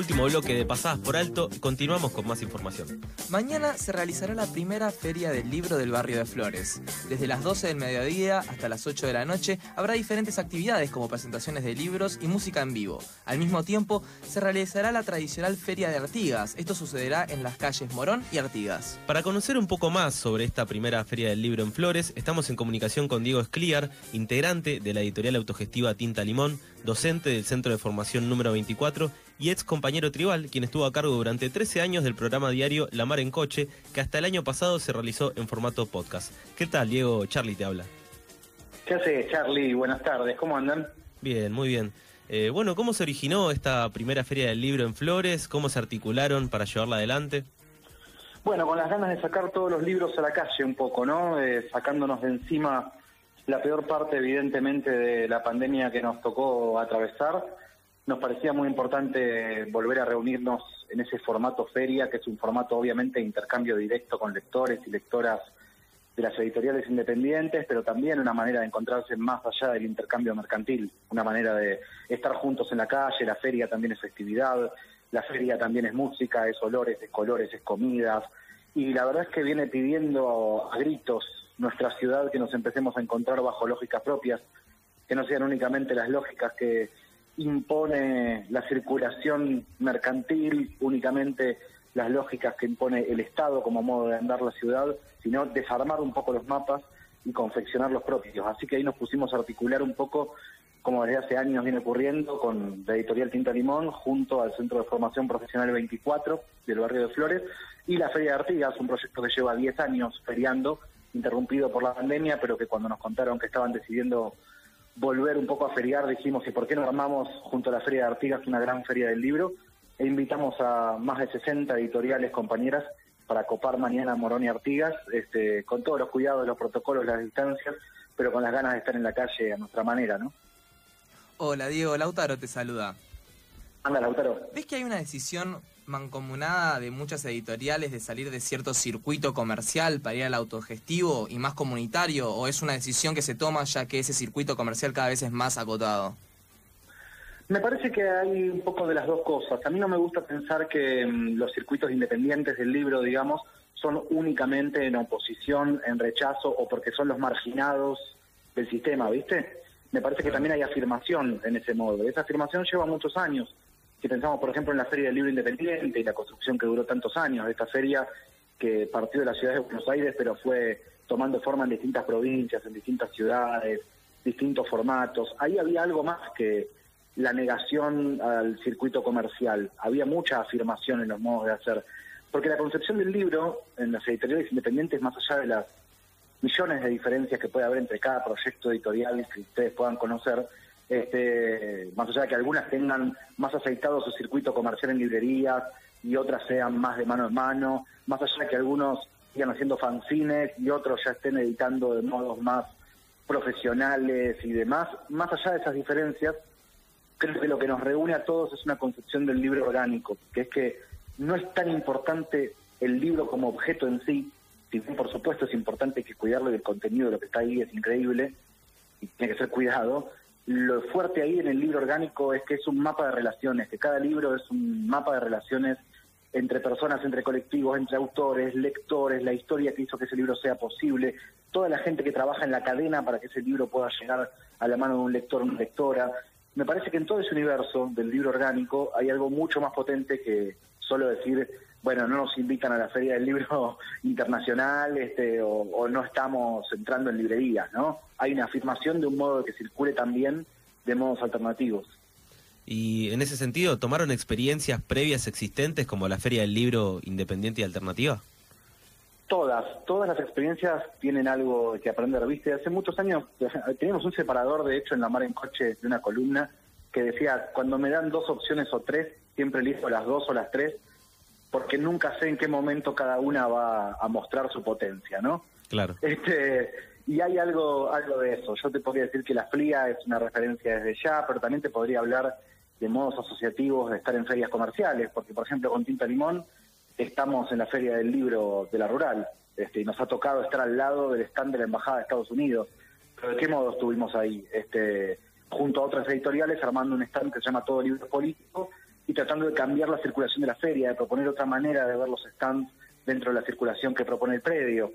Último bloque de Pasadas por Alto, continuamos con más información. Mañana se realizará la primera feria del libro del barrio de Flores. Desde las 12 del mediodía hasta las 8 de la noche habrá diferentes actividades como presentaciones de libros y música en vivo. Al mismo tiempo se realizará la tradicional Feria de Artigas. Esto sucederá en las calles Morón y Artigas. Para conocer un poco más sobre esta primera feria del libro en Flores, estamos en comunicación con Diego Escliar, integrante de la editorial autogestiva Tinta Limón, docente del Centro de Formación número 24 y ex compañero tribal, quien estuvo a cargo durante 13 años del programa diario La Mar en Coche, que hasta el año pasado se realizó en formato podcast. ¿Qué tal, Diego? Charlie te habla. ¿Qué haces, Charlie? Buenas tardes, ¿cómo andan? Bien, muy bien. Eh, bueno, ¿cómo se originó esta primera feria del libro en Flores? ¿Cómo se articularon para llevarla adelante? Bueno, con las ganas de sacar todos los libros a la calle un poco, ¿no? Eh, sacándonos de encima la peor parte, evidentemente, de la pandemia que nos tocó atravesar. Nos parecía muy importante volver a reunirnos en ese formato feria, que es un formato obviamente de intercambio directo con lectores y lectoras de las editoriales independientes, pero también una manera de encontrarse más allá del intercambio mercantil, una manera de estar juntos en la calle, la feria también es festividad, la feria también es música, es olores, es colores, es comidas, y la verdad es que viene pidiendo a gritos nuestra ciudad que nos empecemos a encontrar bajo lógicas propias, que no sean únicamente las lógicas que impone la circulación mercantil, únicamente las lógicas que impone el Estado como modo de andar la ciudad, sino desarmar un poco los mapas y confeccionar los propios. Así que ahí nos pusimos a articular un poco, como desde hace años viene ocurriendo, con la editorial Tinta Limón, junto al Centro de Formación Profesional 24 del barrio de Flores, y la Feria de Artigas, un proyecto que lleva 10 años feriando interrumpido por la pandemia, pero que cuando nos contaron que estaban decidiendo volver un poco a feriar, dijimos, ¿y por qué no armamos junto a la Feria de Artigas una gran feria del libro? E invitamos a más de 60 editoriales, compañeras, para copar mañana Morón y Artigas, este, con todos los cuidados, los protocolos, las distancias, pero con las ganas de estar en la calle a nuestra manera, ¿no? Hola Diego, Lautaro te saluda. Anda, Lautaro. ¿Ves que hay una decisión mancomunada de muchas editoriales de salir de cierto circuito comercial para ir al autogestivo y más comunitario? ¿O es una decisión que se toma ya que ese circuito comercial cada vez es más acotado? Me parece que hay un poco de las dos cosas. A mí no me gusta pensar que mm, los circuitos independientes del libro, digamos, son únicamente en oposición, en rechazo o porque son los marginados del sistema, ¿viste? Me parece que también hay afirmación en ese modo. Esa afirmación lleva muchos años. Si pensamos, por ejemplo, en la Feria del Libro Independiente y la construcción que duró tantos años, esta feria que partió de la ciudad de Buenos Aires, pero fue tomando forma en distintas provincias, en distintas ciudades, distintos formatos. Ahí había algo más que la negación al circuito comercial. Había mucha afirmación en los modos de hacer. Porque la concepción del libro en las editoriales independientes, más allá de las millones de diferencias que puede haber entre cada proyecto editorial que ustedes puedan conocer, este, más allá de que algunas tengan más aceitado su circuito comercial en librerías y otras sean más de mano en mano, más allá de que algunos sigan haciendo fanzines y otros ya estén editando de modos más profesionales y demás, más allá de esas diferencias, creo que lo que nos reúne a todos es una concepción del libro orgánico, que es que no es tan importante el libro como objeto en sí, si bien por supuesto es importante que cuidarlo del contenido de lo que está ahí es increíble y tiene que ser cuidado, lo fuerte ahí en el libro orgánico es que es un mapa de relaciones, que cada libro es un mapa de relaciones entre personas, entre colectivos, entre autores, lectores, la historia que hizo que ese libro sea posible, toda la gente que trabaja en la cadena para que ese libro pueda llegar a la mano de un lector una lectora, me parece que en todo ese universo del libro orgánico hay algo mucho más potente que solo decir, bueno, no nos invitan a la Feria del Libro Internacional este, o, no estamos entrando en librerías, ¿no? Hay una afirmación de un modo que circule también de modos alternativos. Y en ese sentido, ¿tomaron experiencias previas existentes como la Feria del Libro Independiente y Alternativa? Todas, todas las experiencias tienen algo que aprender, ¿viste? Hace muchos años teníamos un separador, de hecho, en la mar en coche de una columna que decía, cuando me dan dos opciones o tres, siempre elijo las dos o las tres, porque nunca sé en qué momento cada una va a mostrar su potencia, ¿no? Claro. Este, y hay algo, algo de eso. Yo te podría decir que la FLIA es una referencia desde ya, pero también te podría hablar de modos asociativos de estar en ferias comerciales, porque por ejemplo con Tinta Limón estamos en la Feria del Libro de la Rural, este, y nos ha tocado estar al lado del stand de la Embajada de Estados Unidos. ¿Pero de qué modo estuvimos ahí? Este, junto a otras editoriales armando un stand que se llama Todo Libro Político, tratando de cambiar la circulación de la feria, de proponer otra manera de ver los stands dentro de la circulación que propone el predio.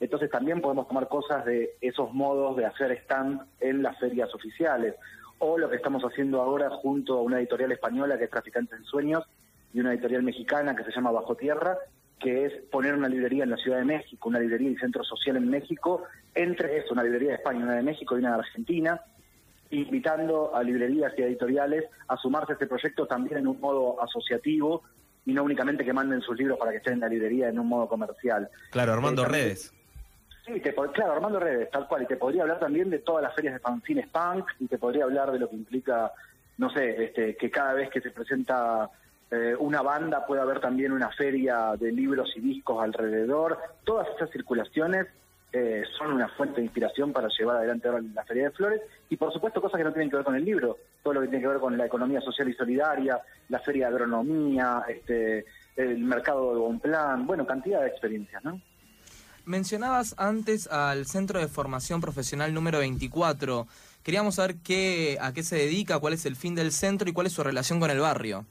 Entonces también podemos tomar cosas de esos modos de hacer stand en las ferias oficiales. O lo que estamos haciendo ahora junto a una editorial española que es Traficantes en Sueños y una editorial mexicana que se llama Bajo Tierra, que es poner una librería en la Ciudad de México, una librería y centro social en México, entre eso, una librería de España, una de México y una de Argentina, invitando a librerías y editoriales a sumarse a este proyecto también en un modo asociativo y no únicamente que manden sus libros para que estén en la librería en un modo comercial. Claro, armando eh, redes. Sí, claro, armando redes, tal cual. Y te podría hablar también de todas las ferias de fanzines punk y te podría hablar de lo que implica, no sé, este, que cada vez que se presenta eh, una banda puede haber también una feria de libros y discos alrededor. Todas esas circulaciones eh, son una fuente de inspiración para llevar adelante la Feria de Flores y por supuesto cosas que no tienen que ver con el libro, todo lo que tiene que ver con la economía social y solidaria, la Feria de Agronomía, este, el mercado de Bonplan, bueno, cantidad de experiencias, ¿no? Mencionabas antes al Centro de Formación Profesional número 24. Queríamos saber qué, a qué se dedica, cuál es el fin del centro y cuál es su relación con el barrio.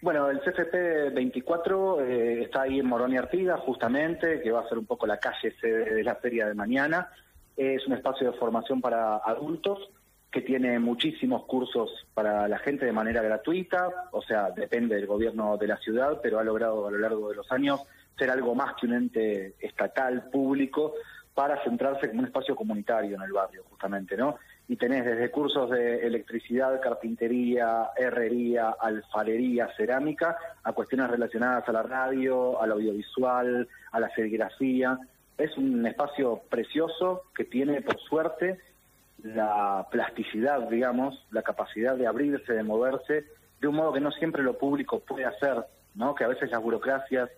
Bueno, el CFP 24 eh, está ahí en Morón y Artigas, justamente, que va a ser un poco la calle de la feria de mañana. Es un espacio de formación para adultos que tiene muchísimos cursos para la gente de manera gratuita, o sea, depende del gobierno de la ciudad, pero ha logrado a lo largo de los años ser algo más que un ente estatal público para centrarse como un espacio comunitario en el barrio, justamente, ¿no? Y tenés desde cursos de electricidad, carpintería, herrería, alfarería, cerámica, a cuestiones relacionadas a la radio, al audiovisual, a la serigrafía. Es un espacio precioso que tiene, por suerte, la plasticidad, digamos, la capacidad de abrirse, de moverse, de un modo que no siempre lo público puede hacer, ¿no? Que a veces las burocracias,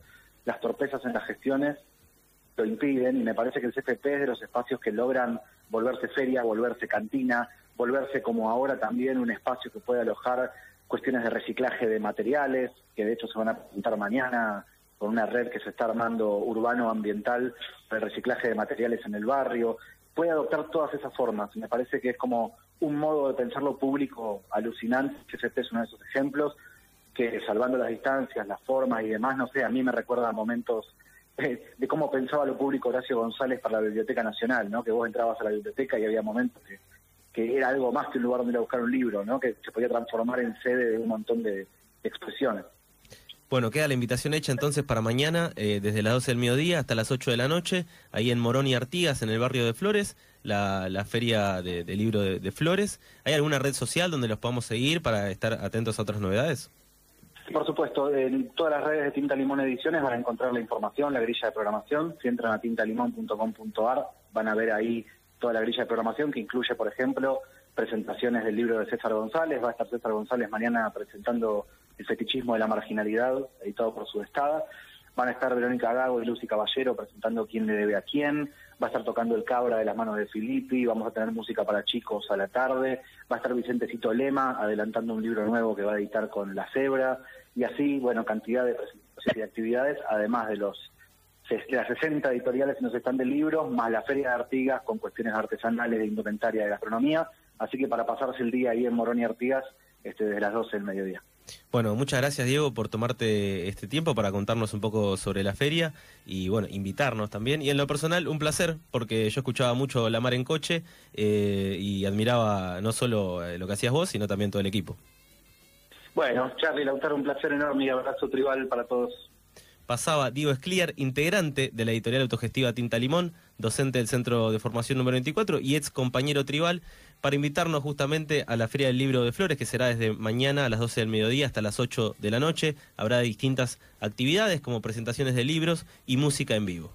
las torpezas en las gestiones lo impiden y me parece que el CFP es de los espacios que logran volverse feria, volverse cantina, volverse como ahora también un espacio que puede alojar cuestiones de reciclaje de materiales, que de hecho se van a presentar mañana con una red que se está armando urbano-ambiental para el reciclaje de materiales en el barrio. Puede adoptar todas esas formas. Me parece que es como un modo de pensar lo público alucinante. CFP es uno de esos ejemplos que salvando las distancias, las formas y demás, no sé, a mí me recuerda a momentos de cómo pensaba lo público Horacio González para la Biblioteca Nacional, ¿no? Que vos entrabas a la biblioteca y había momentos que, que era algo más que un lugar donde ir a buscar un libro, ¿no? Que se podía transformar en sede de un montón de, expresiones. Bueno, queda la invitación hecha entonces para mañana, eh, desde las 12 del mediodía hasta las 8 de la noche, ahí en Morón y Artigas, en el barrio de Flores, la, feria de, libro de, de, Flores. ¿Hay alguna red social donde los podamos seguir para estar atentos a otras novedades? Por supuesto, en todas las redes de Tinta Limón Ediciones van a encontrar la información, la grilla de programación. Si entran a tintalimón.com.ar van a ver ahí toda la grilla de programación que incluye, por ejemplo, presentaciones del libro de César González. Va a estar César González mañana presentando El fetichismo de la marginalidad, editado por su estada. Van a estar Verónica Gago y Lucy Caballero presentando quién le debe a quién. Va a estar tocando el cabra de las manos de Filippi. Vamos a tener música para chicos a la tarde. Va a estar Vicentecito Lema adelantando un libro nuevo que va a editar con La Cebra y así, bueno, cantidad de actividades, además de los las 60 editoriales en los están de libros, más la Feria de Artigas con cuestiones artesanales de indumentaria de gastronomía, así que para pasarse el día ahí en Morón y Artigas, este, desde las 12 del mediodía. Bueno, muchas gracias Diego por tomarte este tiempo para contarnos un poco sobre la feria y bueno, invitarnos también. Y en lo personal, un placer, porque yo escuchaba mucho La Mar en Coche eh, y admiraba no solo eh, lo que hacías vos, sino también todo el equipo. Bueno, Charlie Lautaro, un placer enorme y abrazo tribal para todos. Pasaba Diego Escliar, integrante de la editorial autogestiva Tinta Limón, docente del Centro de Formación número 24 y ex compañero tribal, para invitarnos justamente a la Feria del Libro de Flores, que será desde mañana a las 12 del mediodía hasta las 8 de la noche. Habrá distintas actividades como presentaciones de libros y música en vivo.